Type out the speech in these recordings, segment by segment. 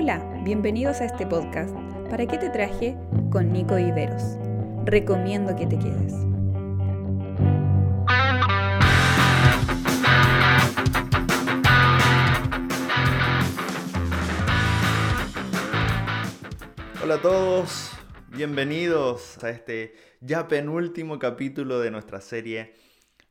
Hola, bienvenidos a este podcast. ¿Para qué te traje? Con Nico Viveros. Recomiendo que te quedes. Hola a todos, bienvenidos a este ya penúltimo capítulo de nuestra serie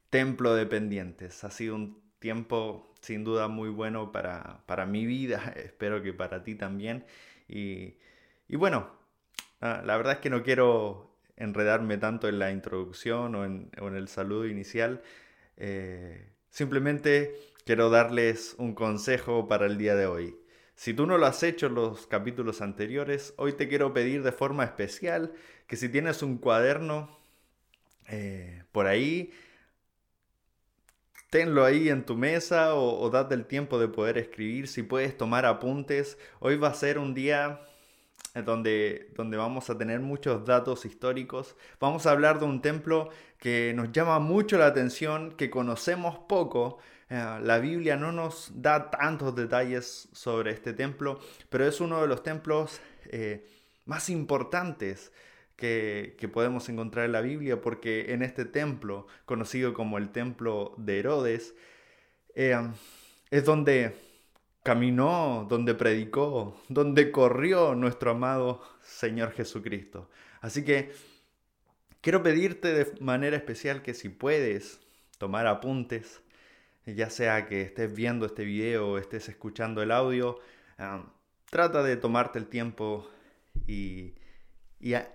Templo de Pendientes. Ha sido un tiempo sin duda muy bueno para, mi vida, espero que para ti también. Y, bueno, ah, la verdad es que no quiero enredarme tanto en la introducción o en, el saludo inicial. Eh, simplemente quiero darles un consejo para el día de hoy. Si tú no lo has hecho en los capítulos anteriores, hoy te quiero pedir de forma especial que si tienes un cuaderno eh, por ahí, tenlo ahí en tu mesa o, date el tiempo de poder escribir. Si puedes tomar apuntes, hoy va a ser un día donde, donde vamos a tener muchos datos históricos. Vamos a hablar de un templo que nos llama mucho la atención, que conocemos poco, eh, la Biblia no nos da tantos detalles sobre este templo, pero es uno de los templos eh, más importantes que, podemos encontrar en la Biblia, porque en este templo, conocido como el templo de Herodes, eh, es donde caminó, donde predicó, donde corrió nuestro amado Señor Jesucristo. Así que quiero pedirte de manera especial que si puedes tomar apuntes, ya sea que estés viendo este video o estés escuchando el audio, trata de tomarte el tiempo y,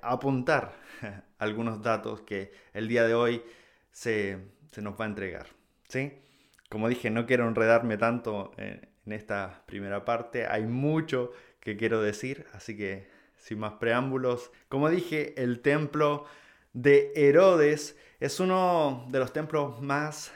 apuntar algunos datos que el día de hoy se, nos va a entregar. ¿sí? Como dije, no quiero enredarme tanto en, en esta primera parte, hay mucho que quiero decir, así que sin más preámbulos, como dije, el templo de Herodes es uno de los templos más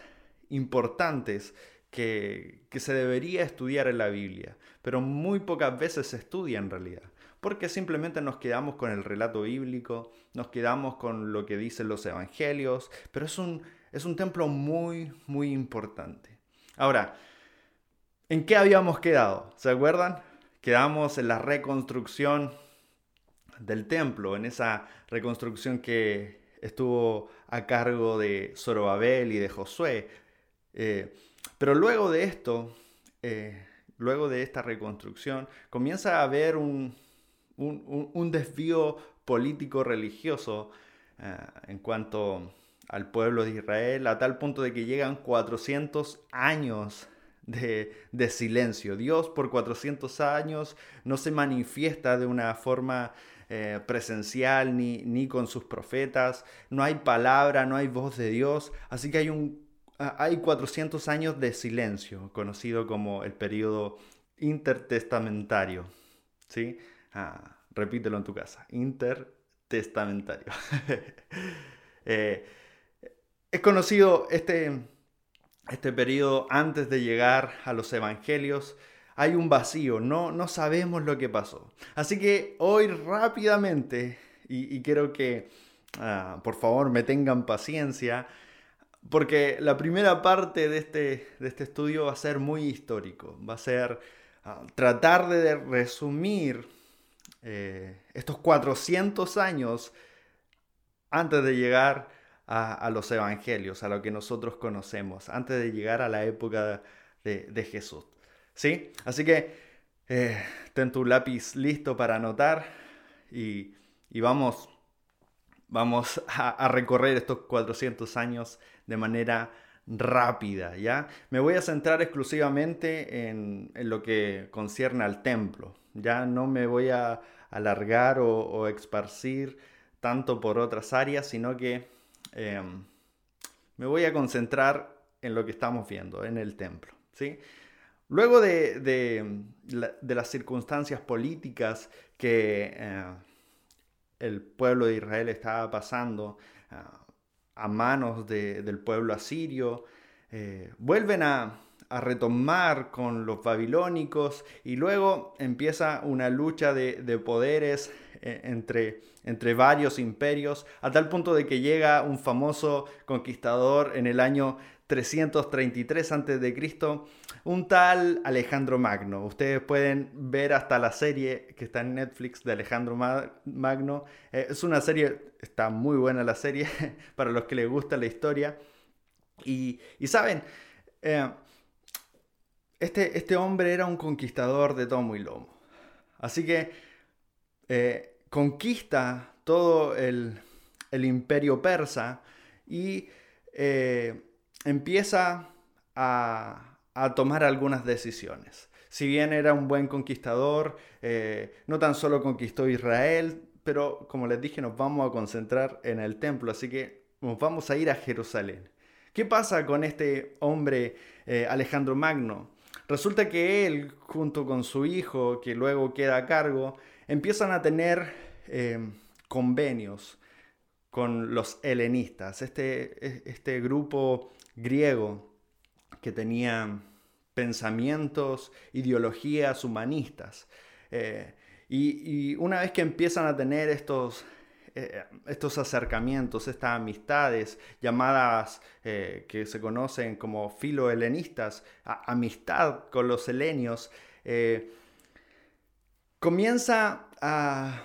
importantes que, se debería estudiar en la Biblia, pero muy pocas veces se estudia en realidad, porque simplemente nos quedamos con el relato bíblico, nos quedamos con lo que dicen los evangelios, pero es un, es un templo muy, muy importante. Ahora, ¿en qué habíamos quedado? ¿Se acuerdan? Quedamos en la reconstrucción del templo, en esa reconstrucción que estuvo a cargo de Zorobabel y de Josué, eh, pero luego de esto, eh, luego de esta reconstrucción, comienza a haber un, desvío político-religioso eh, en cuanto al pueblo de Israel, a tal punto de que llegan 400 años de, silencio. Dios por 400 años no se manifiesta de una forma presencial ni, ni con sus profetas, no hay palabra, no hay voz de Dios, así que hay un Ah, hay 400 años de silencio, conocido como el periodo intertestamentario. ¿sí? Ah, repítelo en tu casa, intertestamentario. Eh, es conocido este, este periodo antes de llegar a los evangelios. Hay un vacío, no, no sabemos lo que pasó. Así que hoy rápidamente, y, quiero que ah, por favor me tengan paciencia, porque la primera parte de este, de este estudio va a ser muy histórico, va a ser ah, tratar de resumir eh, estos 400 años antes de llegar a, los evangelios, a lo que nosotros conocemos, antes de llegar a la época de, Jesús. ¿Sí? Así que eh, ten tu lápiz listo para anotar y, vamos, vamos a, recorrer estos 400 años de manera rápida, ¿ya? Me voy a centrar exclusivamente en, lo que concierne al templo, ya no me voy a alargar o, o esparcir tanto por otras áreas, sino que em, me voy a concentrar en lo que estamos viendo, en el templo, ¿sí? Luego de, las circunstancias políticas que eh, el pueblo de Israel estaba pasando, ah, a manos del pueblo asirio, eh, vuelven a, retomar con los babilónicos y luego empieza una lucha de, poderes eh, entre, entre varios imperios, a tal punto de que llega un famoso conquistador en el año 333 a.C., un tal Alejandro Magno. Ustedes pueden ver hasta la serie que está en Netflix de Alejandro Magno. Eh, es una serie, está muy buena la serie para los que les gusta la historia. Y, saben, eh, este, este hombre era un conquistador de tomo y lomo. Así que eh, conquista todo el, imperio persa y empieza a, tomar algunas decisiones. Si bien era un buen conquistador, eh, no tan solo conquistó Israel, pero como les dije, nos vamos a concentrar en el templo, así que nos vamos a ir a Jerusalén. ¿Qué pasa con este hombre eh, Alejandro Magno? Resulta que él, junto con su hijo, que luego queda a cargo, empiezan a tener eh, convenios con los helenistas, este, este grupo griego que tenía pensamientos, ideologías humanistas. Eh, y, una vez que empiezan a tener estos, eh, estos acercamientos, estas amistades llamadas eh, que se conocen como filohelenistas, amistad con los helenios, comienza a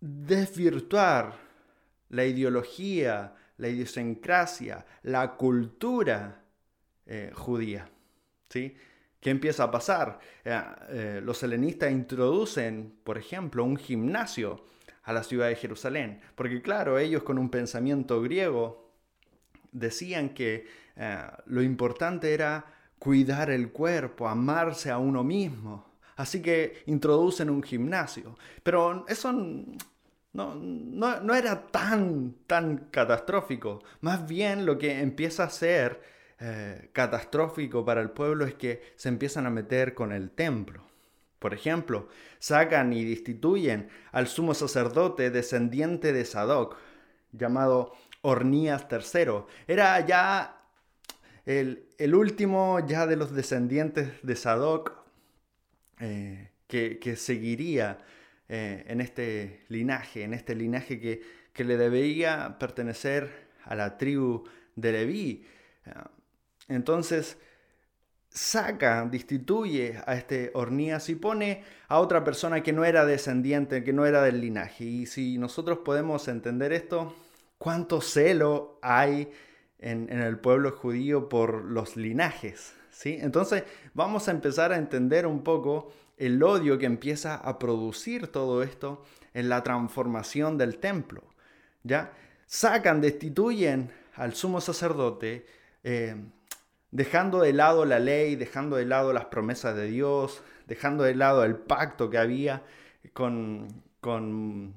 desvirtuar la ideología, la idiosincrasia, la cultura eh, judía. ¿sí? ¿Qué empieza a pasar? Eh, eh, los helenistas introducen, por ejemplo, un gimnasio a la ciudad de Jerusalén, porque claro, ellos con un pensamiento griego decían que lo importante era cuidar el cuerpo, amarse a uno mismo. Así que introducen un gimnasio. Pero eso no, no, era tan, tan catastrófico. Más bien lo que empieza a ser eh, catastrófico para el pueblo es que se empiezan a meter con el templo. Por ejemplo, sacan y destituyen al sumo sacerdote descendiente de Sadoc, llamado Ornías III. Era ya el, último ya de los descendientes de Sadoc eh, que, que seguiría eh, en este linaje, en este linaje que, que, le debía pertenecer a la tribu de Leví. Entonces saca, destituye a este Ornías y pone a otra persona que no era descendiente, que no era del linaje. Y si nosotros podemos entender esto, cuánto celo hay en, en el pueblo judío por los linajes. ¿sí? Entonces vamos a empezar a entender un poco el odio que empieza a producir todo esto en la transformación del templo. ¿ya? Sacan, destituyen al sumo sacerdote, eh, dejando de lado la ley, dejando de lado las promesas de Dios, dejando de lado el pacto que había con, con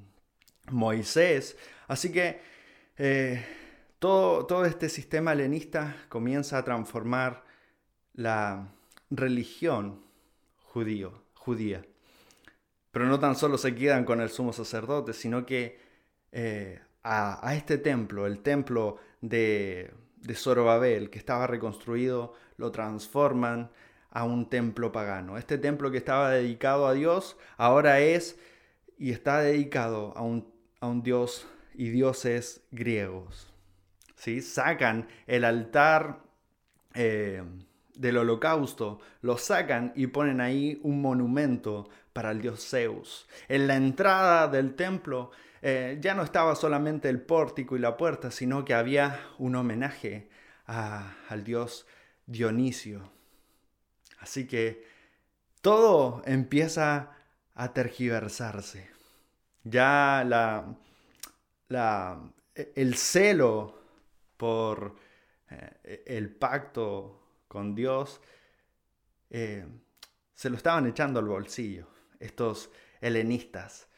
Moisés. Así que eh, todo, todo este sistema helenista comienza a transformar la religión judío judía. Pero no tan solo se quedan con el sumo sacerdote, sino que eh, a, este templo, el templo de, de Zorobabel, que estaba reconstruido, lo transforman a un templo pagano. Este templo que estaba dedicado a Dios, ahora es y está dedicado a un, a un dios y dioses griegos. ¿Sí? Sacan el altar eh, del holocausto, lo sacan y ponen ahí un monumento para el dios Zeus. En la entrada del templo eh, ya no estaba solamente el pórtico y la puerta, sino que había un homenaje al dios Dionisio. Así que todo empieza a tergiversarse. Ya la, la, el celo por eh, el pacto con Dios, eh, se lo estaban echando al bolsillo, estos helenistas.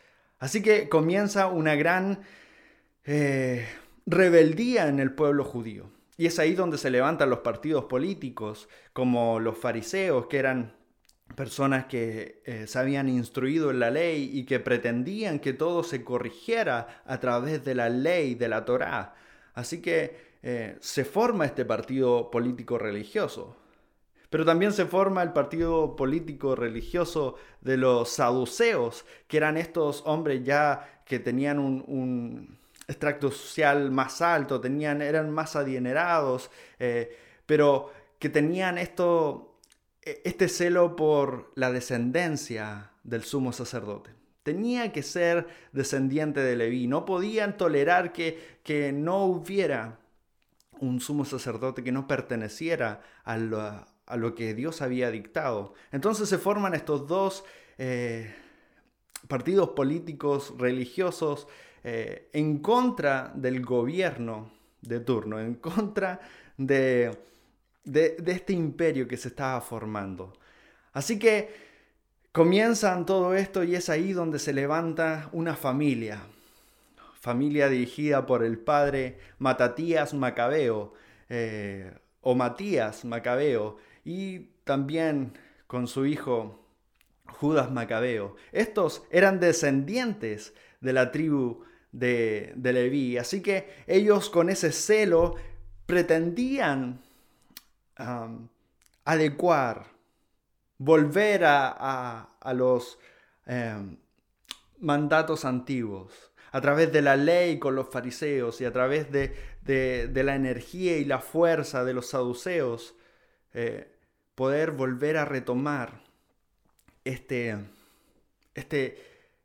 Así que comienza una gran eh, rebeldía en el pueblo judío. Y es ahí donde se levantan los partidos políticos, como los fariseos, que eran personas que eh, se habían instruido en la ley y que pretendían que todo se corrigiera a través de la ley, de la Torá. Así que eh, se forma este partido político religioso. Pero también se forma el partido político religioso de los saduceos, que eran estos hombres ya que tenían un, extracto social más alto, tenían, eran más adinerados, eh, pero que tenían esto, e, este celo por la descendencia del sumo sacerdote. Tenía que ser descendiente de Leví. No podían tolerar que, que no hubiera un sumo sacerdote que no perteneciera a lo, que Dios había dictado. Entonces se forman estos dos eh, partidos políticos religiosos eh, en contra del gobierno de turno, en contra de, de, este imperio que se estaba formando. Así que comienzan todo esto y es ahí donde se levanta una familia, familia dirigida por el padre Matatías Macabeo eh, o Matías Macabeo y también con su hijo Judas Macabeo. Estos eran descendientes de la tribu de, de Leví, así que ellos con ese celo pretendían adecuar, volver a, los em, mandatos antiguos a través de la ley con los fariseos y a través de, la energía y la fuerza de los saduceos, eh, poder volver a retomar este, este,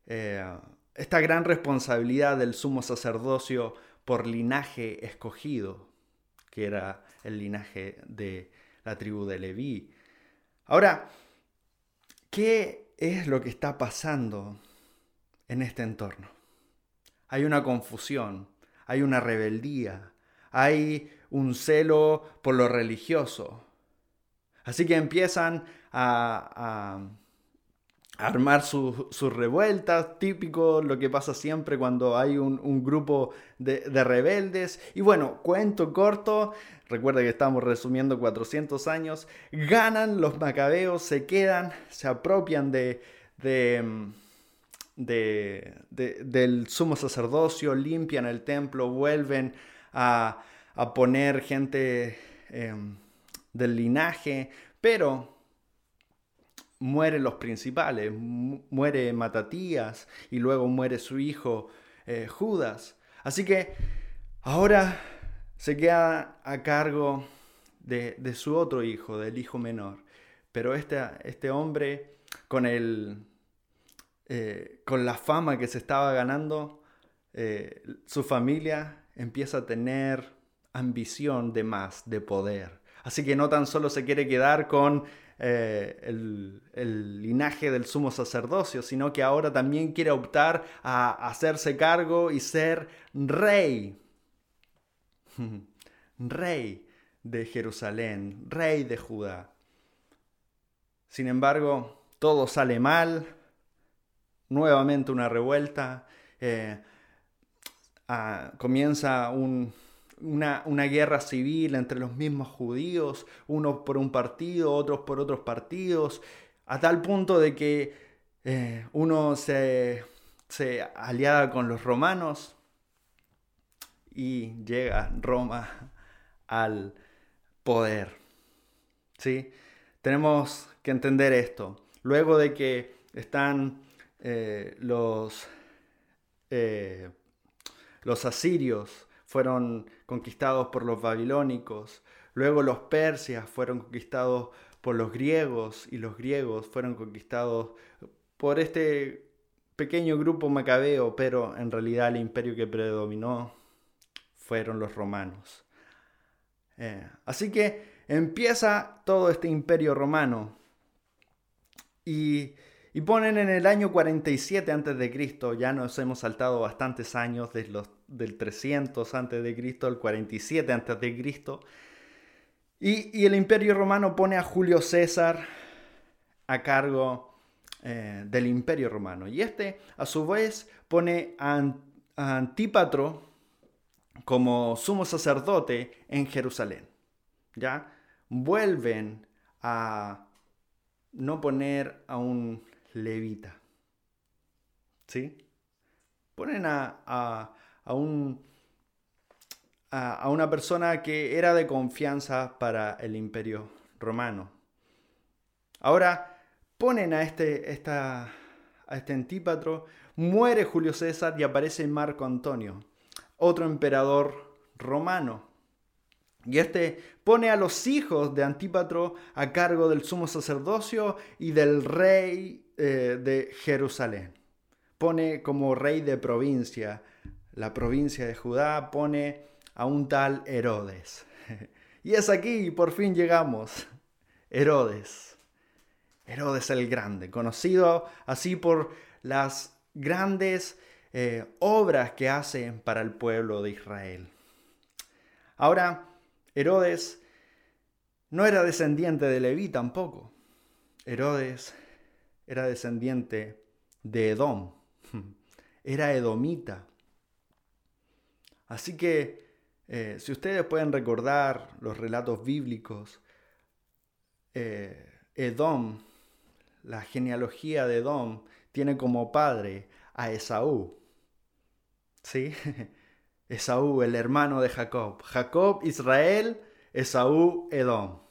eh, esta gran responsabilidad del sumo sacerdocio por linaje escogido, que era el linaje de la tribu de Leví. Ahora, ¿qué es lo que está pasando en este entorno? hay una confusión, hay una rebeldía, hay un celo por lo religioso. Así que empiezan a, armar sus revueltas, típico lo que pasa siempre cuando hay un, grupo de, rebeldes. Y bueno, cuento corto, recuerda que estamos resumiendo 400 años, ganan los macabeos, se quedan, se apropian de del sumo sacerdocio, limpian el templo, vuelven a, poner gente em, del linaje, pero mueren los principales, muere Matatías y luego muere su hijo eh, Judas. Así que ahora se queda a cargo de, su otro hijo, del hijo menor. Pero este, este hombre con el, eh, con la fama que se estaba ganando, eh, su familia empieza a tener ambición de más, de poder. Así que no tan solo se quiere quedar con eh, el, linaje del sumo sacerdocio, sino que ahora también quiere optar a hacerse cargo y ser rey. rey de Jerusalén, rey de Judá. Sin embargo, todo sale mal, nuevamente una revuelta, eh, ah, comienza una, guerra civil entre los mismos judíos, unos por un partido, otros por otros partidos, a tal punto de que eh, uno se, se aliada con los romanos y llega Roma al poder. ¿Sí? Tenemos que entender esto. Luego de que están eh, los, eh, los asirios fueron conquistados por los babilónicos, luego los persias fueron conquistados por los griegos y los griegos fueron conquistados por este pequeño grupo macabeo, pero en realidad el imperio que predominó fueron los romanos. Eh, así que empieza todo este imperio romano y y ponen en el año 47 a.C., ya nos hemos saltado bastantes años, desde los, del 300 a.C. al 47 a.C. Y, y el imperio romano pone a Julio César a cargo eh, del imperio romano. Y este, a su vez, pone a, a Antípatro como sumo sacerdote en Jerusalén. ¿Ya? Vuelven a no poner a un levita. ¿Sí? Ponen a, a, un, a, una persona que era de confianza para el imperio romano. Ahora ponen a este, esta, a este antípatro, muere Julio César y aparece Marco Antonio. otro emperador romano. Y este pone a los hijos de Antípatro a cargo del sumo sacerdocio y del rey eh, de Jerusalén. Pone como rey de provincia, la provincia de Judá, pone a un tal Herodes. Y es aquí, por fin llegamos. Herodes. Herodes el Grande, conocido así por las grandes eh, obras que hace para el pueblo de Israel. Ahora, Herodes no era descendiente de Leví tampoco. Herodes era descendiente de Edom. Era edomita. Así que eh, si ustedes pueden recordar los relatos bíblicos, eh, Edom, la genealogía de Edom, tiene como padre a Esaú. ¿Sí? Esaú, el hermano de Jacob. Jacob, Israel, Esaú, Edom.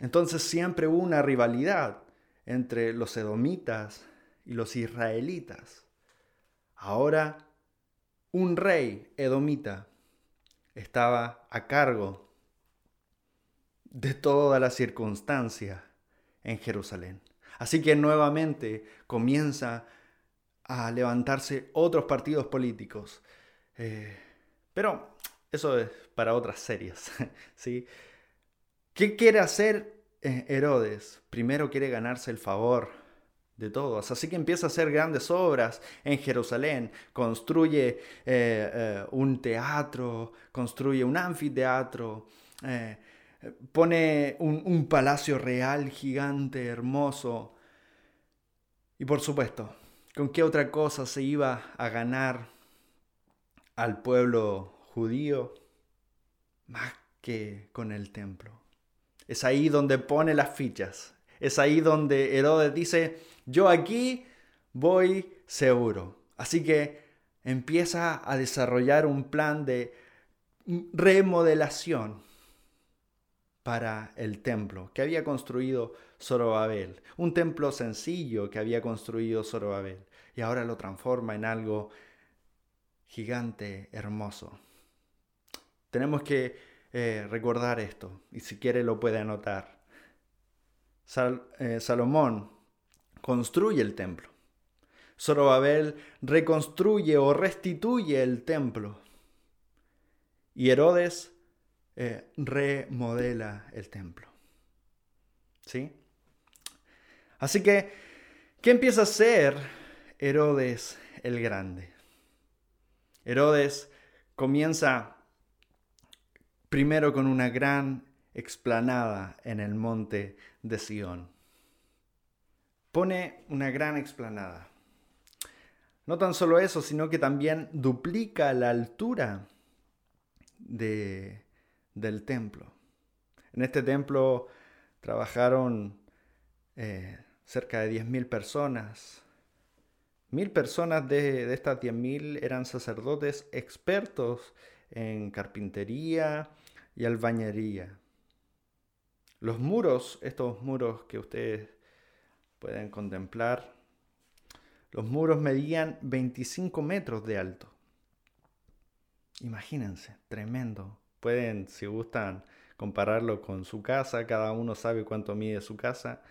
Entonces siempre hubo una rivalidad entre los edomitas y los israelitas. Ahora un rey edomita estaba a cargo de toda la circunstancia en Jerusalén. Así que nuevamente comienza a levantarse otros partidos políticos. Eh, pero eso es para otras series. ¿sí? ¿Qué quiere hacer eh, Herodes? Primero quiere ganarse el favor de todos. Así que empieza a hacer grandes obras en Jerusalén, construye eh, eh, un teatro, construye un anfiteatro, pone un palacio real gigante, hermoso. Y por supuesto, ¿con qué otra cosa se iba a ganar al pueblo judío más que con el templo? Es ahí donde pone las fichas. Es ahí donde Herodes dice, yo aquí voy seguro. Así que empieza a desarrollar un plan de remodelación para el templo que había construido Zorobabel. Un templo sencillo que había construido Zorobabel. Y ahora lo transforma en algo gigante, hermoso. Tenemos que eh, recordar esto, y si quiere lo puede anotar. Eh, Salomón construye el templo. Zorobabel reconstruye o restituye el templo. Y Herodes eh, remodela el templo. ¿Sí? Así que, ¿qué empieza a hacer Herodes el Grande? Herodes comienza primero con una gran explanada en el monte de Sión pone una gran explanada. No tan solo eso, sino que también duplica la altura de, del templo. En este templo trabajaron eh, cerca de 10.000 personas. Mil personas de, de estas 10.000 eran sacerdotes expertos en carpintería y albañería. Los muros, estos muros que ustedes pueden contemplar. Los muros medían 25 metros de alto. Imagínense, tremendo. Pueden, si gustan, compararlo con su casa. Cada uno sabe cuánto mide su casa.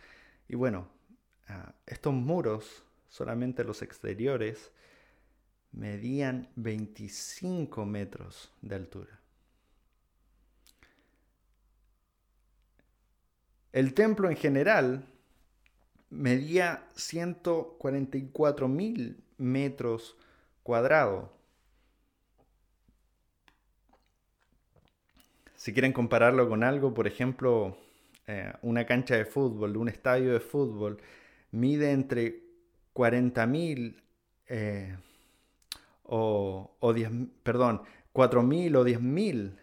Y bueno, ah, estos muros, solamente los exteriores, medían 25 metros de altura. El templo en general medía 144 mil metros cuadrados. Si quieren compararlo con algo, por ejemplo, eh, una cancha de fútbol, un estadio de fútbol, mide entre 40 mil eh, o, o 10, perdón, 4 mil o 10 mil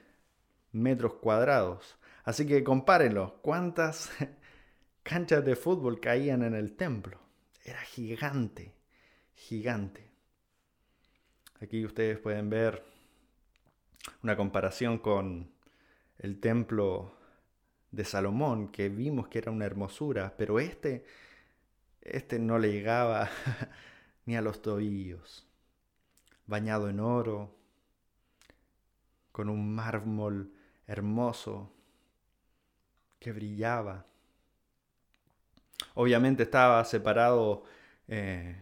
metros cuadrados. Así que compárenlo. ¿Cuántas canchas de fútbol caían en el templo. Era gigante, gigante. Aquí ustedes pueden ver una comparación con el templo de Salomón, que vimos que era una hermosura, pero este, este no le llegaba ni a los tobillos. bañado en oro, con un mármol hermoso que brillaba. Obviamente estaba separado eh,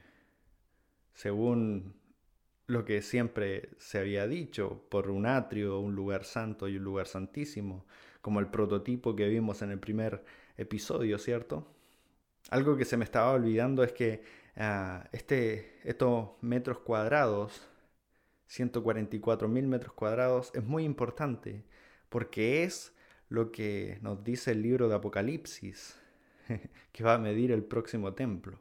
según lo que siempre se había dicho, por un atrio, un lugar santo y un lugar santísimo, como el prototipo que vimos en el primer episodio, ¿cierto? Algo que se me estaba olvidando es que ah, este, estos metros cuadrados, 144 mil metros cuadrados, es muy importante porque es lo que nos dice el libro de Apocalipsis, que va a medir el próximo templo.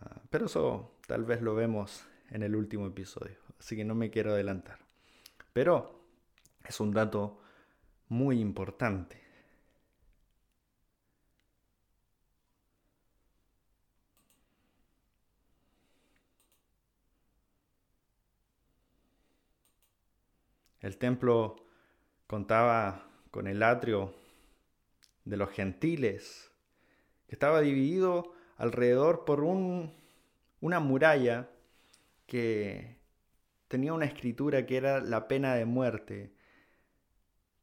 Ah, pero eso tal vez lo vemos en el último episodio, así que no me quiero adelantar. Pero es un dato muy importante. El templo contaba con el atrio de los gentiles, que estaba dividido alrededor por un, una muralla que tenía una escritura que era la pena de muerte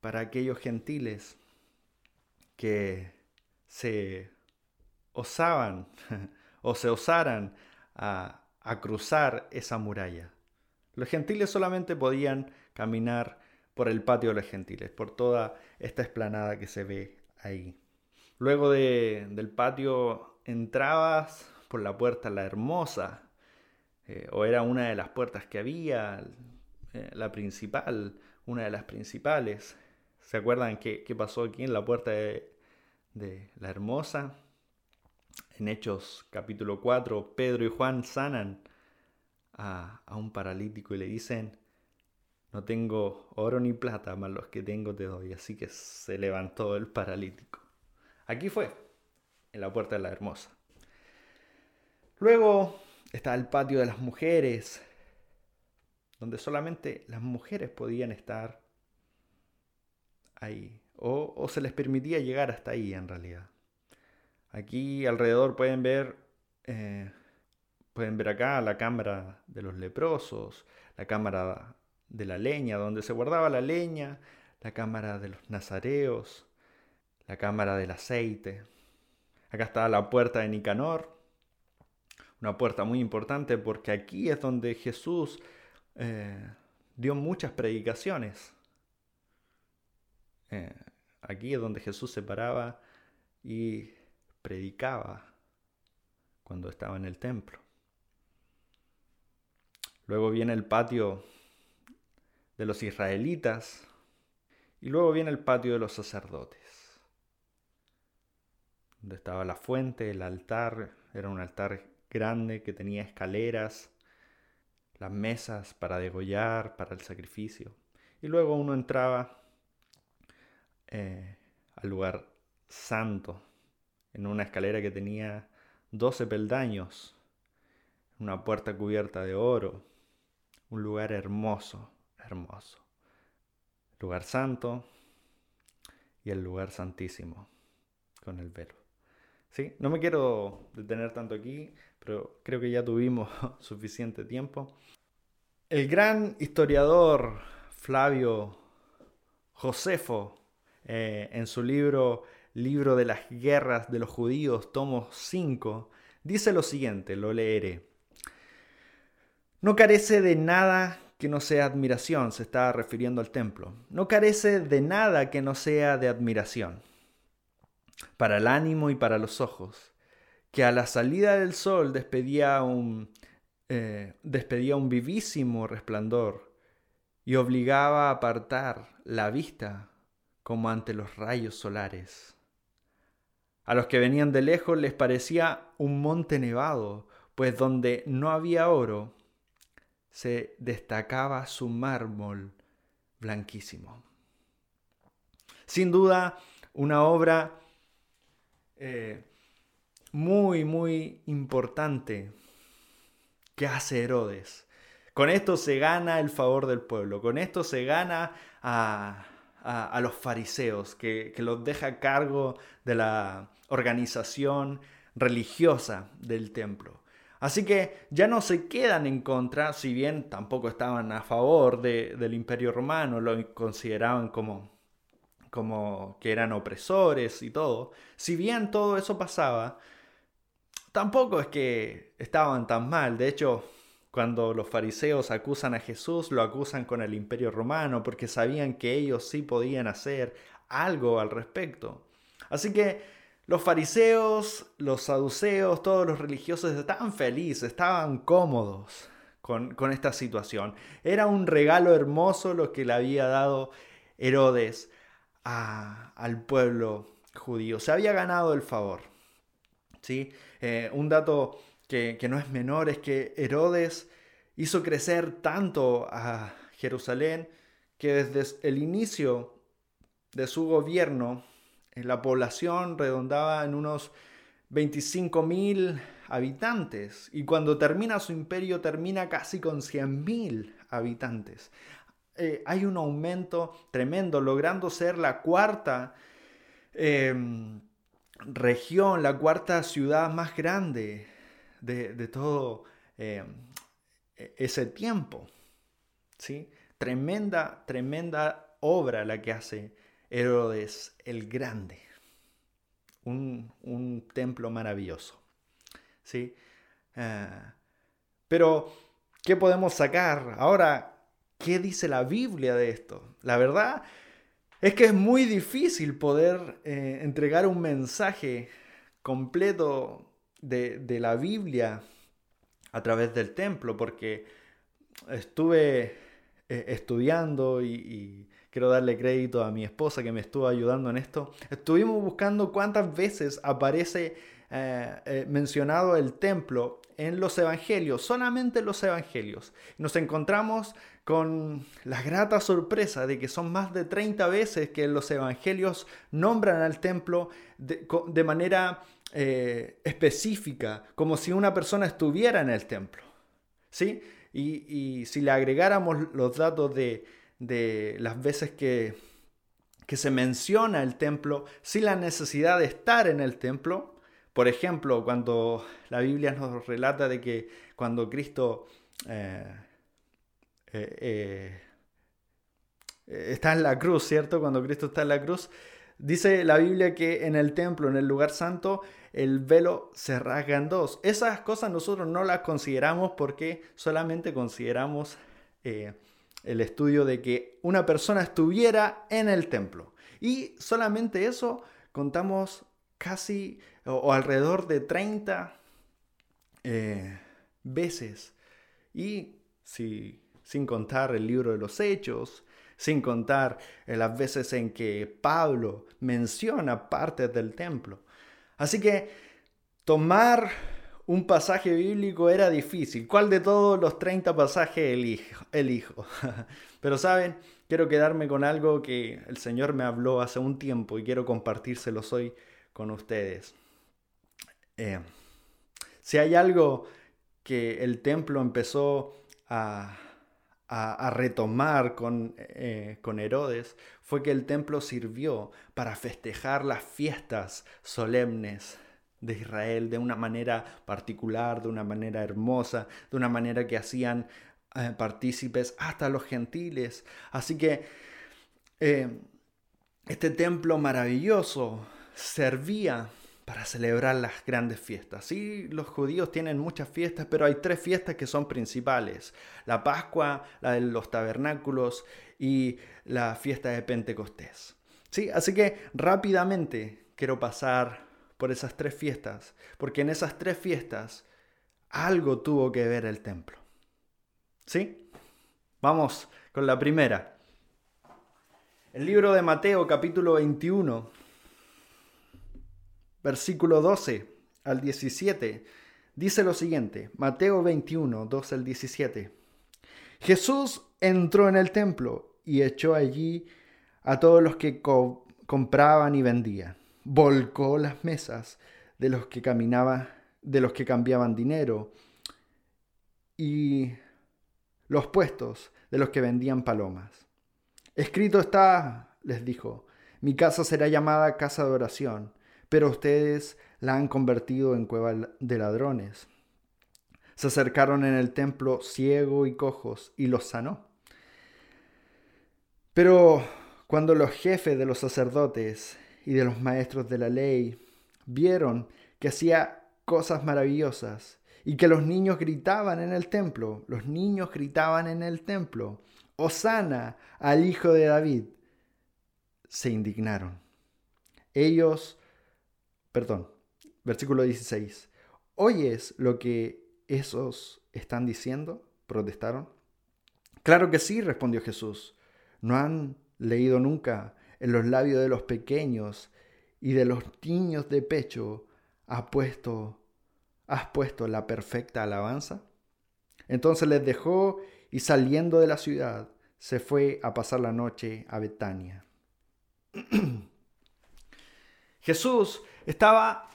para aquellos gentiles que se osaban o se osaran a, a cruzar esa muralla. Los gentiles solamente podían caminar por el patio de los gentiles, por toda esta explanada que se ve ahí. Luego del patio entrabas por la puerta La Hermosa, eh, o era una de las puertas que había, eh, la principal, una de las principales. ¿Se acuerdan qué, pasó aquí en la puerta de, de La Hermosa? En Hechos capítulo 4, Pedro y Juan sanan a, a un paralítico y le dicen, no tengo oro ni plata, más los que tengo te doy. Así que se levantó el paralítico. Aquí fue, en la puerta de la hermosa. Luego está el patio de las mujeres, donde solamente las mujeres podían estar ahí. O, se les permitía llegar hasta ahí en realidad. Aquí alrededor pueden ver, eh, pueden ver acá la cámara de los leprosos, la cámara de la leña, donde se guardaba la leña, la cámara de los nazareos, la cámara del aceite. Acá está la puerta de Nicanor, una puerta muy importante porque aquí es donde Jesús eh, dio muchas predicaciones. Eh, aquí es donde Jesús se paraba y predicaba cuando estaba en el templo. Luego viene el patio de los israelitas y luego viene el patio de los sacerdotes, donde estaba la fuente, el altar, era un altar grande que tenía escaleras, las mesas para degollar, para el sacrificio. Y luego uno entraba eh, al lugar santo, en una escalera que tenía 12 peldaños, una puerta cubierta de oro, un lugar hermoso hermoso. Lugar santo y el lugar santísimo con el velo. ¿Sí? No me quiero detener tanto aquí, pero creo que ya tuvimos suficiente tiempo. El gran historiador Flavio Josefo, eh, en su libro Libro de las Guerras de los Judíos, tomo 5, dice lo siguiente, lo leeré. No carece de nada que no sea admiración, se está refiriendo al templo. No carece de nada que no sea de admiración, para el ánimo y para los ojos, que a la salida del sol despedía un, eh, despedía un vivísimo resplandor y obligaba a apartar la vista como ante los rayos solares. A los que venían de lejos les parecía un monte nevado, pues donde no había oro, se destacaba su mármol blanquísimo. Sin duda, una obra eh, muy, muy importante que hace Herodes. Con esto se gana el favor del pueblo, con esto se gana a, los fariseos, que, que los deja a cargo de la organización religiosa del templo. Así que ya no se quedan en contra, si bien tampoco estaban a favor del imperio romano, lo consideraban como, como que eran opresores y todo. Si bien todo eso pasaba, tampoco es que estaban tan mal. De hecho, cuando los fariseos acusan a Jesús, lo acusan con el imperio romano porque sabían que ellos sí podían hacer algo al respecto. Así que los fariseos, los saduceos, todos los religiosos estaban felices, estaban cómodos con, esta situación. Era un regalo hermoso lo que le había dado Herodes al pueblo judío. Se había ganado el favor. ¿sí? Eh, un dato que, no es menor es que Herodes hizo crecer tanto a Jerusalén que desde el inicio de su gobierno la población redondaba en unos 25.000 habitantes y cuando termina su imperio termina casi con 100.000 habitantes. Eh, hay un aumento tremendo, logrando ser la cuarta em, región, la cuarta ciudad más grande de, todo eh, ese tiempo. ¿sí? Tremenda, tremenda obra la que hace Herodes el Grande. Un, templo maravilloso. ¿sí? Eh, pero, ¿qué podemos sacar? Ahora, ¿qué dice la Biblia de esto? La verdad es que es muy difícil poder eh, entregar un mensaje completo de, la Biblia a través del templo, porque estuve eh, estudiando y, quiero darle crédito a mi esposa que me estuvo ayudando en esto. Estuvimos buscando cuántas veces aparece eh, eh, mencionado el templo en los evangelios, solamente en los evangelios. Nos encontramos con la grata sorpresa de que son más de 30 veces que los evangelios nombran al templo de manera eh, específica, como si una persona estuviera en el templo. ¿Sí? Y, si le agregáramos los datos de, las veces que, que se menciona el templo sin la necesidad de estar en el templo, por ejemplo, cuando la Biblia nos relata de que cuando Cristo eh, eh, está en la cruz, ¿cierto? Cuando Cristo está en la cruz, dice la Biblia que en el templo, en el lugar santo, el velo se rasga en dos. Esas cosas nosotros no las consideramos porque solamente consideramos eh, el estudio de que una persona estuviera en el templo. Y solamente eso contamos casi o, alrededor de 30 eh, veces. Y si, sin contar el libro de los hechos, sin contar eh, las veces en que Pablo menciona partes del templo. Así que tomar un pasaje bíblico era difícil. ¿Cuál de todos los 30 pasajes elijo? elijo? Pero saben, quiero quedarme con algo que el Señor me habló hace un tiempo y quiero compartírselos hoy con ustedes. Eh, si hay algo que el templo empezó a, retomar con, eh, con Herodes, fue que el templo sirvió para festejar las fiestas solemnes de Israel de una manera particular, de una manera hermosa, de una manera que hacían eh, partícipes hasta los gentiles. Así que eh, este templo maravilloso servía para celebrar las grandes fiestas. Sí, los judíos tienen muchas fiestas, pero hay tres fiestas que son principales. La Pascua, la de los tabernáculos y la fiesta de Pentecostés. Sí, así que rápidamente quiero pasar por esas tres fiestas, porque en esas tres fiestas algo tuvo que ver el templo. ¿Sí? Vamos con la primera. El libro de Mateo capítulo 21, versículo 12 al 17, dice lo siguiente, Mateo 21, 12 al 17. Jesús entró en el templo y echó allí a todos los que compraban y vendían volcó las mesas de los que caminaba, de los que cambiaban dinero y los puestos de los que vendían palomas. Escrito está, les dijo, mi casa será llamada casa de oración, pero ustedes la han convertido en cueva de ladrones. Se acercaron en el templo ciego y cojos y los sanó. Pero cuando los jefes de los sacerdotes y de los maestros de la ley vieron que hacía cosas maravillosas y que los niños gritaban en el templo, los niños gritaban en el templo, Osana al hijo de David, se indignaron. Ellos, perdón, versículo 16, ¿oyes lo que esos están diciendo? protestaron. Claro que sí, respondió Jesús. ¿No han leído nunca en los labios de los pequeños y de los niños de pecho puesto, has puesto la perfecta alabanza? Entonces les dejó y saliendo de la ciudad se fue a pasar la noche a Betania. Jesús estaba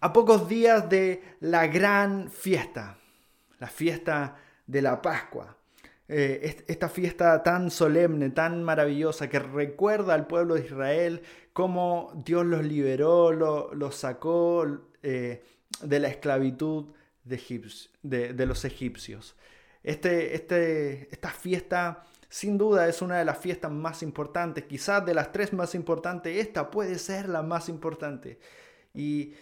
a pocos días de la gran fiesta, la fiesta de la Pascua. Eh, esta fiesta tan solemne, tan maravillosa, que recuerda al pueblo de Israel cómo Dios los liberó, los sacó eh, de la esclavitud de, de, los egipcios. Este, este, esta fiesta sin duda es una de las fiestas más importantes, quizás de las tres más importantes, esta puede ser la más importante. Y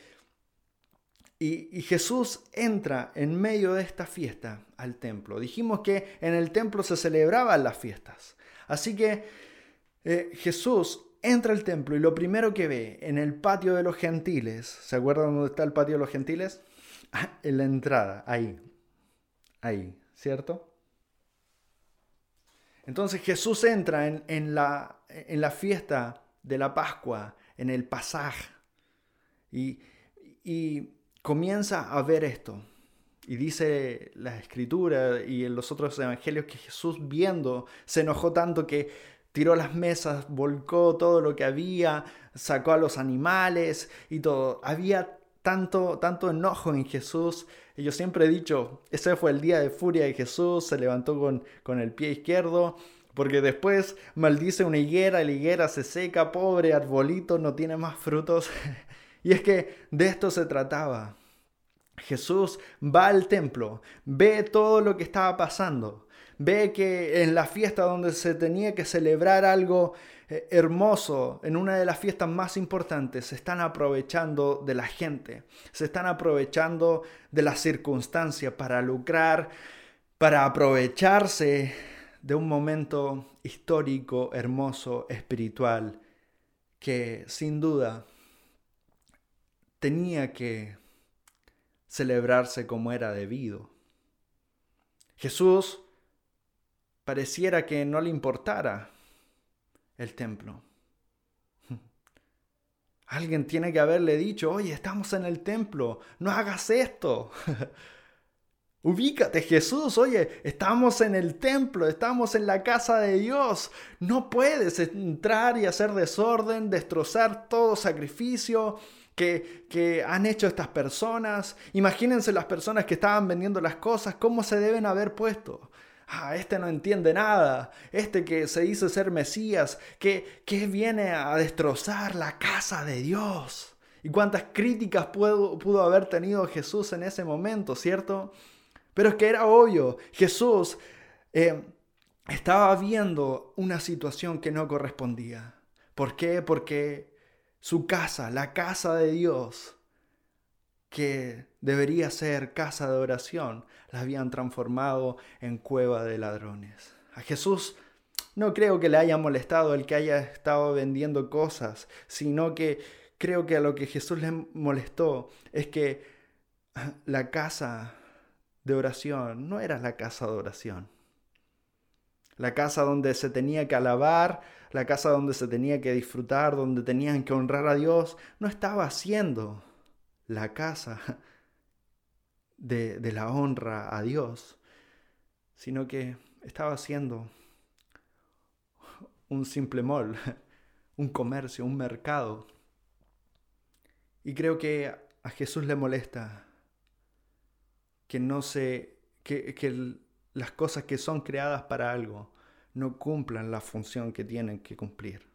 y, Jesús entra en medio de esta fiesta al templo. Dijimos que en el templo se celebraban las fiestas. Así que eh, Jesús entra al templo y lo primero que ve en el patio de los gentiles, ¿se acuerdan dónde está el patio de los gentiles? en la entrada, ahí, ahí, ¿cierto? Entonces Jesús entra en, la, fiesta de la Pascua, en el pasaje, y comienza a ver esto. Y dice la escritura y en los otros evangelios que Jesús viendo se enojó tanto que tiró las mesas, volcó todo lo que había, sacó a los animales y todo. Había tanto, tanto enojo en Jesús. Y yo siempre he dicho, ese fue el día de furia de Jesús, se levantó con, con el pie izquierdo, porque después maldice una higuera, la higuera se seca, pobre arbolito, no tiene más frutos. Y es que de esto se trataba. Jesús va al templo, ve todo lo que estaba pasando, ve que en la fiesta donde se tenía que celebrar algo eh, hermoso, en una de las fiestas más importantes, se están aprovechando de la gente, se están aprovechando de las circunstancias para lucrar, para aprovecharse de un momento histórico, hermoso, espiritual, que sin duda tenía que celebrarse como era debido. Jesús pareciera que no le importara el templo. Alguien tiene que haberle dicho, oye, estamos en el templo, no hagas esto. Ubícate Jesús, oye, estamos en el templo, estamos en la casa de Dios. No puedes entrar y hacer desorden, destrozar todo sacrificio, que, han hecho estas personas. Imagínense las personas que estaban vendiendo las cosas, cómo se deben haber puesto. Ah, este no entiende nada. Este que se dice ser Mesías, que, que viene a destrozar la casa de Dios. Y cuántas críticas pudo, pudo haber tenido Jesús en ese momento, ¿cierto? Pero es que era obvio, Jesús eh, estaba viendo una situación que no correspondía. ¿Por qué? Porque su casa, la casa de Dios, que debería ser casa de oración, la habían transformado en cueva de ladrones. A Jesús no creo que le haya molestado el que haya estado vendiendo cosas, sino que creo que a lo que Jesús le molestó es que la casa de oración no era la casa de oración. La casa donde se tenía que alabar, la casa donde se tenía que disfrutar, donde tenían que honrar a Dios, no estaba siendo la casa de, de la honra a Dios, sino que estaba siendo un simple mall, un comercio, un mercado. Y creo que a Jesús le molesta que no se, que, que las cosas que son creadas para algo no cumplan la función que tienen que cumplir.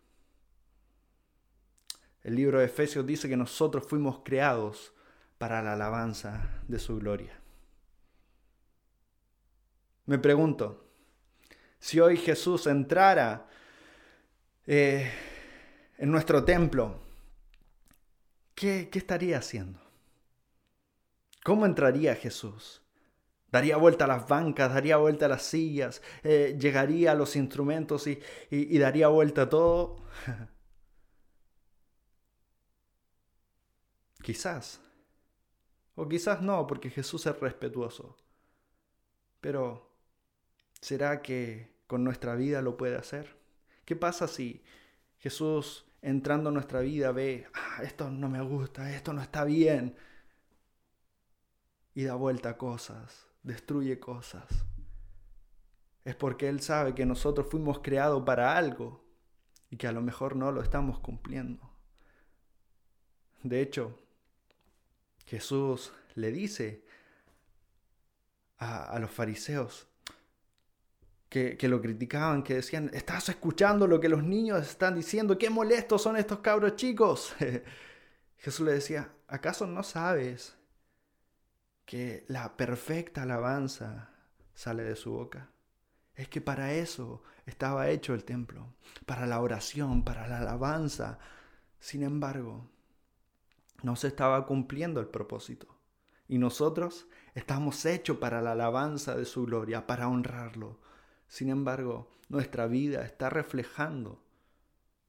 El libro de Efesios dice que nosotros fuimos creados para la alabanza de su gloria. Me pregunto, si hoy Jesús entrara eh, en nuestro templo, ¿qué, ¿qué estaría haciendo? ¿Cómo entraría Jesús? Daría vuelta a las bancas, daría vuelta a las sillas, eh, llegaría a los instrumentos y, y, daría vuelta a todo. quizás. O quizás no, porque Jesús es respetuoso. Pero, ¿será que con nuestra vida lo puede hacer? ¿Qué pasa si Jesús entrando en nuestra vida ve, ah, esto no me gusta, esto no está bien? Y da vuelta a cosas, destruye cosas. Es porque Él sabe que nosotros fuimos creados para algo y que a lo mejor no lo estamos cumpliendo. De hecho, Jesús le dice a, los fariseos que, que, lo criticaban, que decían, estás escuchando lo que los niños están diciendo, qué molestos son estos cabros chicos. Jesús le decía, ¿acaso no sabes que la perfecta alabanza sale de su boca. Es que para eso estaba hecho el templo, para la oración, para la alabanza. Sin embargo, no se estaba cumpliendo el propósito. Y nosotros estamos hechos para la alabanza de su gloria, para honrarlo. Sin embargo, nuestra vida está reflejando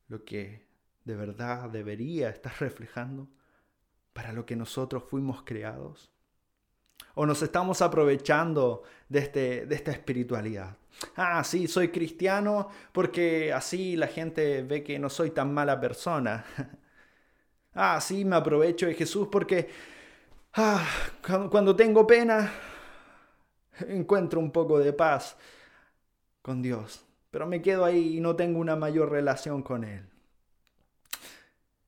lo que de verdad debería estar reflejando para lo que nosotros fuimos creados o nos estamos aprovechando de, este, de esta espiritualidad. Ah, sí, soy cristiano porque así la gente ve que no soy tan mala persona. ah, sí, me aprovecho de Jesús porque ah, cuando tengo pena encuentro un poco de paz con Dios, pero me quedo ahí y no tengo una mayor relación con Él.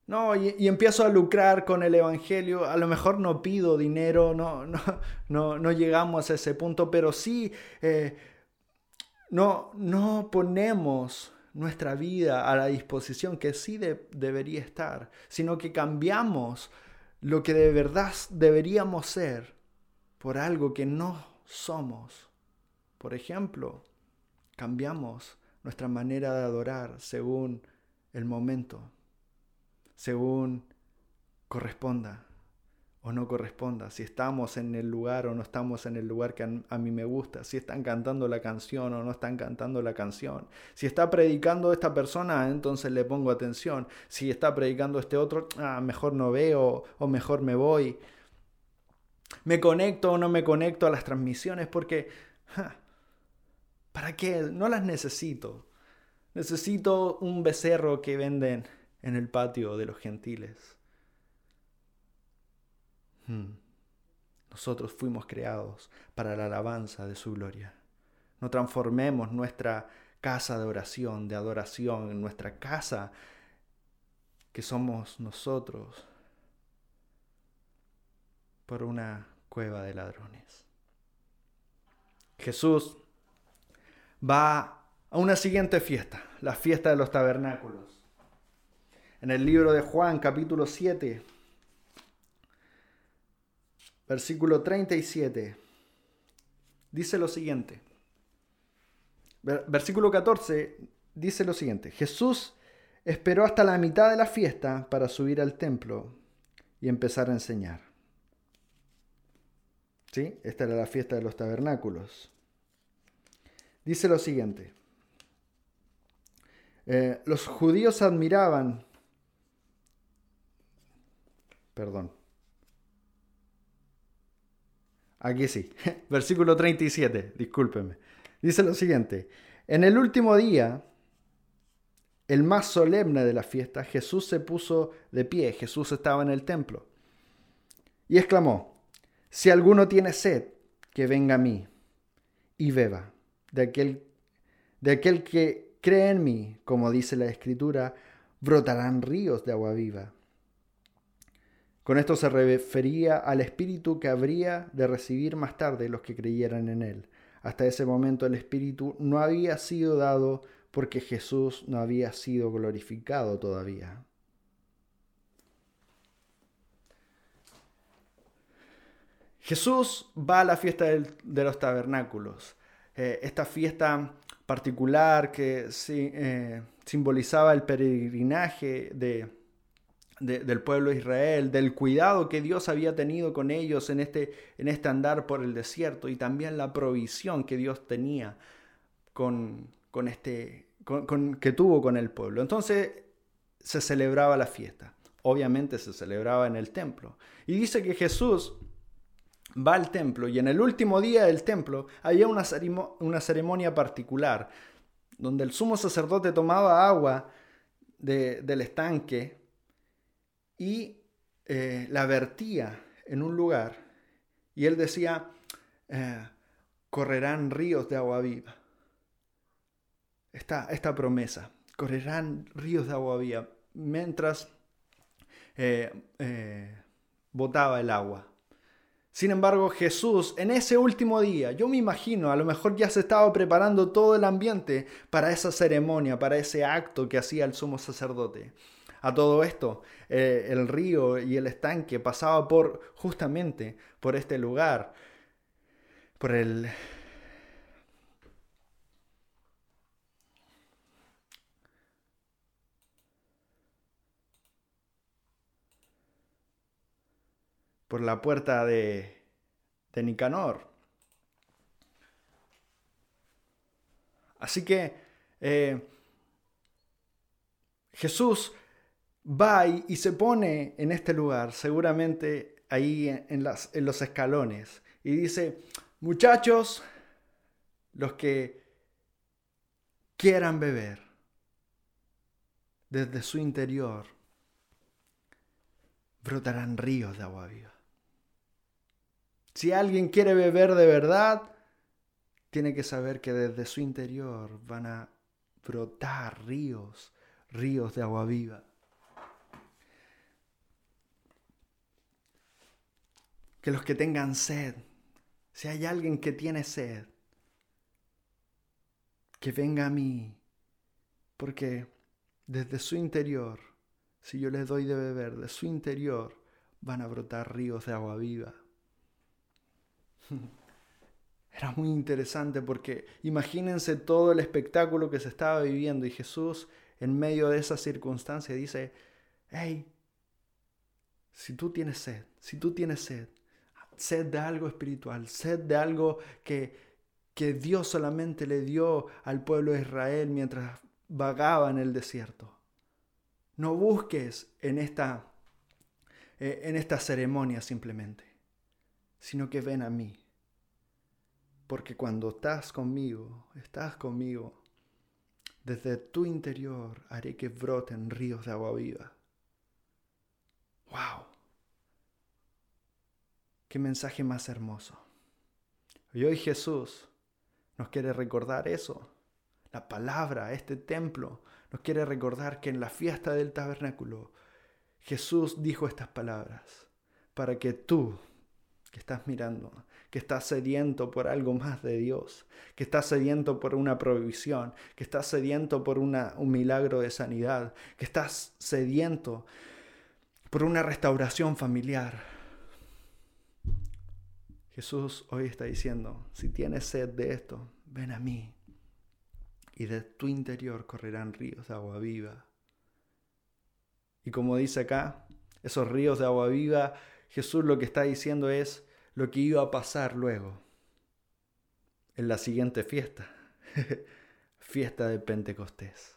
No, y, empiezo a lucrar con el Evangelio. A lo mejor no pido dinero, no, no, no, llegamos a ese punto, pero sí eh, no, no ponemos nuestra vida a la disposición que sí debería estar, sino que cambiamos lo que de verdad deberíamos ser por algo que no somos. Por ejemplo, cambiamos nuestra manera de adorar según el momento según corresponda o no corresponda, si estamos en el lugar o no estamos en el lugar que a, mí me gusta, si están cantando la canción o no están cantando la canción, si está predicando esta persona, entonces le pongo atención, si está predicando este otro, ah, mejor no veo o mejor me voy. Me conecto o no me conecto a las transmisiones porque, ¿para qué? No las necesito. Necesito un becerro que venden en el patio de los gentiles. Hmm. Nosotros fuimos creados para la alabanza de su gloria. No transformemos nuestra casa de oración, de adoración, en nuestra casa que somos nosotros por una cueva de ladrones. Jesús va a una siguiente fiesta, la fiesta de los tabernáculos en el libro de Juan capítulo 7, versículo 37, dice lo siguiente. Versículo 14 dice lo siguiente. Jesús esperó hasta la mitad de la fiesta para subir al templo y empezar a enseñar. ¿Sí? Esta era la fiesta de los tabernáculos. Dice lo siguiente. Eh, los judíos admiraban Perdón. Aquí sí. Versículo 37, discúlpeme. Dice lo siguiente. En el último día, el más solemne de la fiesta, Jesús se puso de pie. Jesús estaba en el templo. Y exclamó, si alguno tiene sed, que venga a mí y beba. De aquel, de aquel que cree en mí, como dice la Escritura, brotarán ríos de agua viva. Con esto se refería al espíritu que habría de recibir más tarde los que creyeran en él. Hasta ese momento el espíritu no había sido dado porque Jesús no había sido glorificado todavía. Jesús va a la fiesta de los tabernáculos. eh, esta fiesta particular que eh, simbolizaba el peregrinaje de, del pueblo de Israel, del cuidado que Dios había tenido con ellos en este, en este andar por el desierto y también la provisión que Dios tenía con, con este, con, que tuvo con el pueblo. Entonces se celebraba la fiesta. Obviamente se celebraba en el templo. Y dice que Jesús va al templo y en el último día del templo había una, una ceremonia particular donde el sumo sacerdote tomaba agua del estanque y eh, la vertía en un lugar y él decía, eh, correrán ríos de agua viva. Esta, esta promesa, correrán ríos de agua viva, mientras eh, botaba el agua. Sin embargo, Jesús en ese último día, yo me imagino, a lo mejor ya se estaba preparando todo el ambiente para esa ceremonia, para ese acto que hacía el sumo sacerdote. A todo esto, eh, el río y el estanque pasaba por justamente por este lugar, por el por la puerta de, de Nicanor. Así que eh, Jesús va y, se pone en este lugar, seguramente ahí en, las, en los escalones, y dice, muchachos, los que quieran beber desde su interior, brotarán ríos de agua viva. Si alguien quiere beber de verdad, tiene que saber que desde su interior van a brotar ríos, ríos de agua viva. Que los que tengan sed, si hay alguien que tiene sed, que venga a mí, porque desde su interior, si yo les doy de beber, de su interior van a brotar ríos de agua viva. Era muy interesante porque imagínense todo el espectáculo que se estaba viviendo y Jesús en medio de esa circunstancia dice, hey, si tú tienes sed, si tú tienes sed, sed de algo espiritual, sed de algo que, que Dios solamente le dio al pueblo de Israel mientras vagaba en el desierto. No busques en esta, eh, en esta ceremonia simplemente sino que ven a mí. Porque cuando estás conmigo, estás conmigo, desde tu interior haré que broten ríos de agua viva. ¡Wow! ¡Qué mensaje más hermoso! Y hoy Jesús nos quiere recordar eso. La palabra, este templo, nos quiere recordar que en la fiesta del tabernáculo Jesús dijo estas palabras para que tú que estás mirando, que estás sediento por algo más de Dios, que estás sediento por una provisión, que estás sediento por un milagro de sanidad, que estás sediento por una restauración familiar. Jesús hoy está diciendo, si tienes sed de esto, ven a mí y de tu interior correrán ríos de agua viva. Y como dice acá, esos ríos de agua viva Jesús lo que está diciendo es lo que iba a pasar luego, en la siguiente fiesta, fiesta de Pentecostés.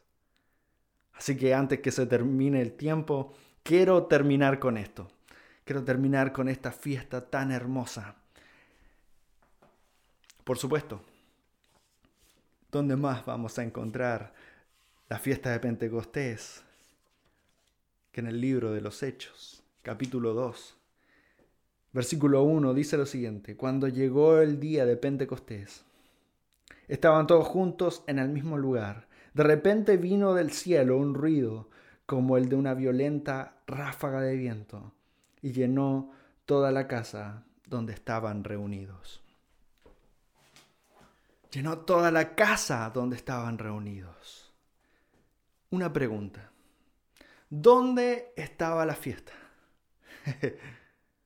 Así que antes que se termine el tiempo, quiero terminar con esto. Quiero terminar con esta fiesta tan hermosa. Por supuesto, ¿dónde más vamos a encontrar la fiesta de Pentecostés que en el libro de los Hechos, capítulo 2? Versículo 1 dice lo siguiente, cuando llegó el día de Pentecostés, estaban todos juntos en el mismo lugar. De repente vino del cielo un ruido como el de una violenta ráfaga de viento y llenó toda la casa donde estaban reunidos. Llenó toda la casa donde estaban reunidos. Una pregunta. ¿Dónde estaba la fiesta?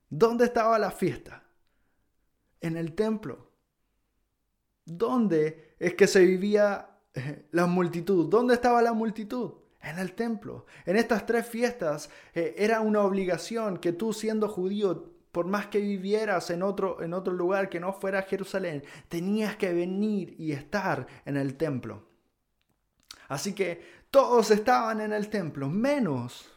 ¿Dónde estaba la fiesta? En el templo. ¿Dónde es que se vivía eh, la multitud? ¿Dónde estaba la multitud? En el templo. En estas tres fiestas eh, era una obligación que tú siendo judío, por más que vivieras en otro, en otro lugar que no fuera Jerusalén, tenías que venir y estar en el templo. Así que todos estaban en el templo, menos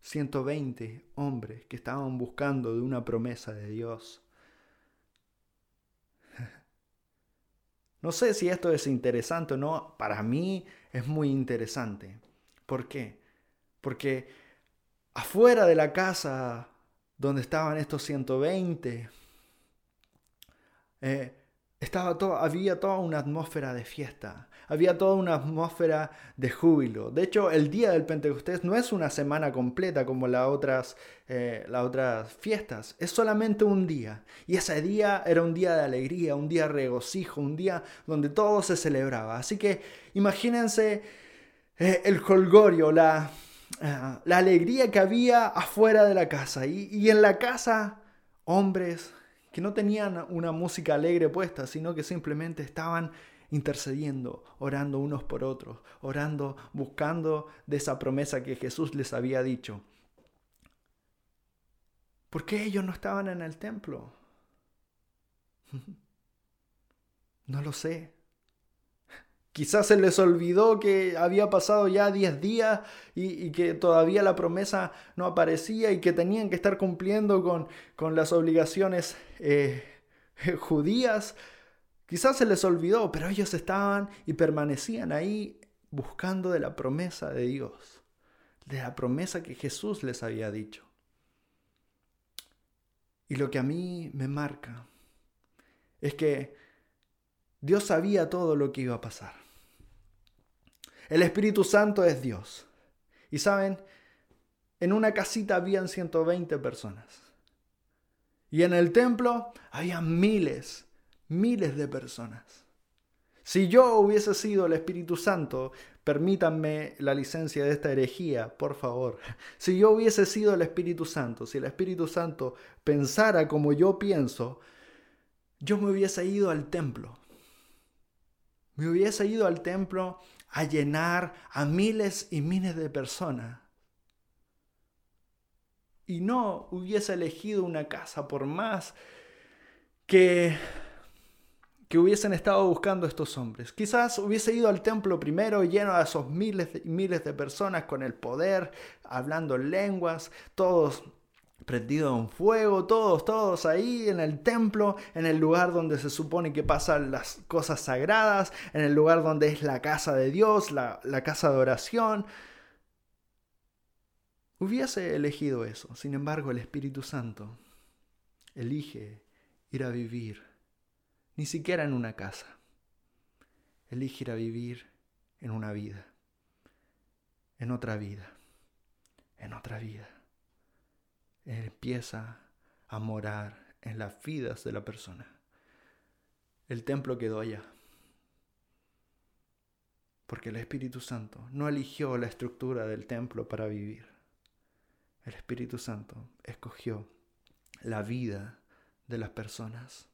120 hombres que estaban buscando de una promesa de Dios. No sé si esto es interesante o no, para mí es muy interesante. ¿Por qué? Porque afuera de la casa donde estaban estos 120, eh, estaba todo, había toda una atmósfera de fiesta había toda una atmósfera de júbilo. De hecho, el día del Pentecostés no es una semana completa como las otras, eh, las otras fiestas, es solamente un día. Y ese día era un día de alegría, un día de regocijo, un día donde todo se celebraba. Así que imagínense eh, el colgorio, la, eh, la alegría que había afuera de la casa. Y, y en la casa, hombres que no tenían una música alegre puesta, sino que simplemente estaban intercediendo, orando unos por otros, orando, buscando de esa promesa que Jesús les había dicho. ¿Por qué ellos no estaban en el templo? No lo sé. Quizás se les olvidó que había pasado ya 10 días y, que todavía la promesa no aparecía y que tenían que estar cumpliendo con, con las obligaciones eh, judías. Quizás se les olvidó, pero ellos estaban y permanecían ahí buscando de la promesa de Dios, de la promesa que Jesús les había dicho. Y lo que a mí me marca es que Dios sabía todo lo que iba a pasar. El Espíritu Santo es Dios. Y saben, en una casita habían 120 personas. Y en el templo había miles miles de personas. Si yo hubiese sido el Espíritu Santo, permítanme la licencia de esta herejía, por favor. Si yo hubiese sido el Espíritu Santo, si el Espíritu Santo pensara como yo pienso, yo me hubiese ido al templo. Me hubiese ido al templo a llenar a miles y miles de personas. Y no hubiese elegido una casa por más que que hubiesen estado buscando estos hombres. Quizás hubiese ido al templo primero lleno de esos miles y miles de personas con el poder, hablando lenguas, todos prendidos en fuego, todos, todos ahí en el templo, en el lugar donde se supone que pasan las cosas sagradas, en el lugar donde es la casa de Dios, la, la casa de oración. Hubiese elegido eso. Sin embargo, el Espíritu Santo elige ir a vivir ni siquiera en una casa. Elige ir a vivir en una vida, en otra vida, en otra vida. Empieza a morar en las vidas de la persona. El templo quedó allá. Porque el Espíritu Santo no eligió la estructura del templo para vivir. El Espíritu Santo escogió la vida de las personas.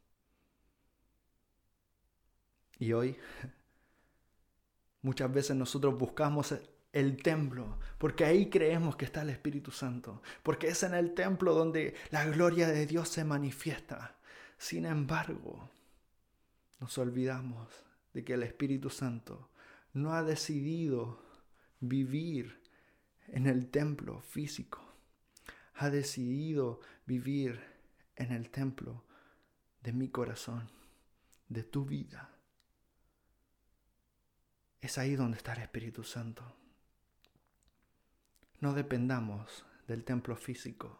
Y hoy muchas veces nosotros buscamos el templo, porque ahí creemos que está el Espíritu Santo, porque es en el templo donde la gloria de Dios se manifiesta. Sin embargo, nos olvidamos de que el Espíritu Santo no ha decidido vivir en el templo físico, ha decidido vivir en el templo de mi corazón, de tu vida. Es ahí donde está el Espíritu Santo. No dependamos del templo físico,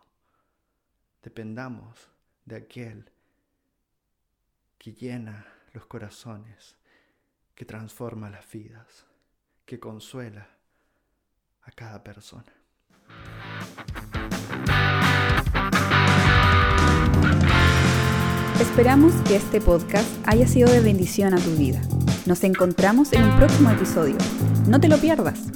dependamos de aquel que llena los corazones, que transforma las vidas, que consuela a cada persona. Esperamos que este podcast haya sido de bendición a tu vida. Nos encontramos en un próximo episodio. No te lo pierdas.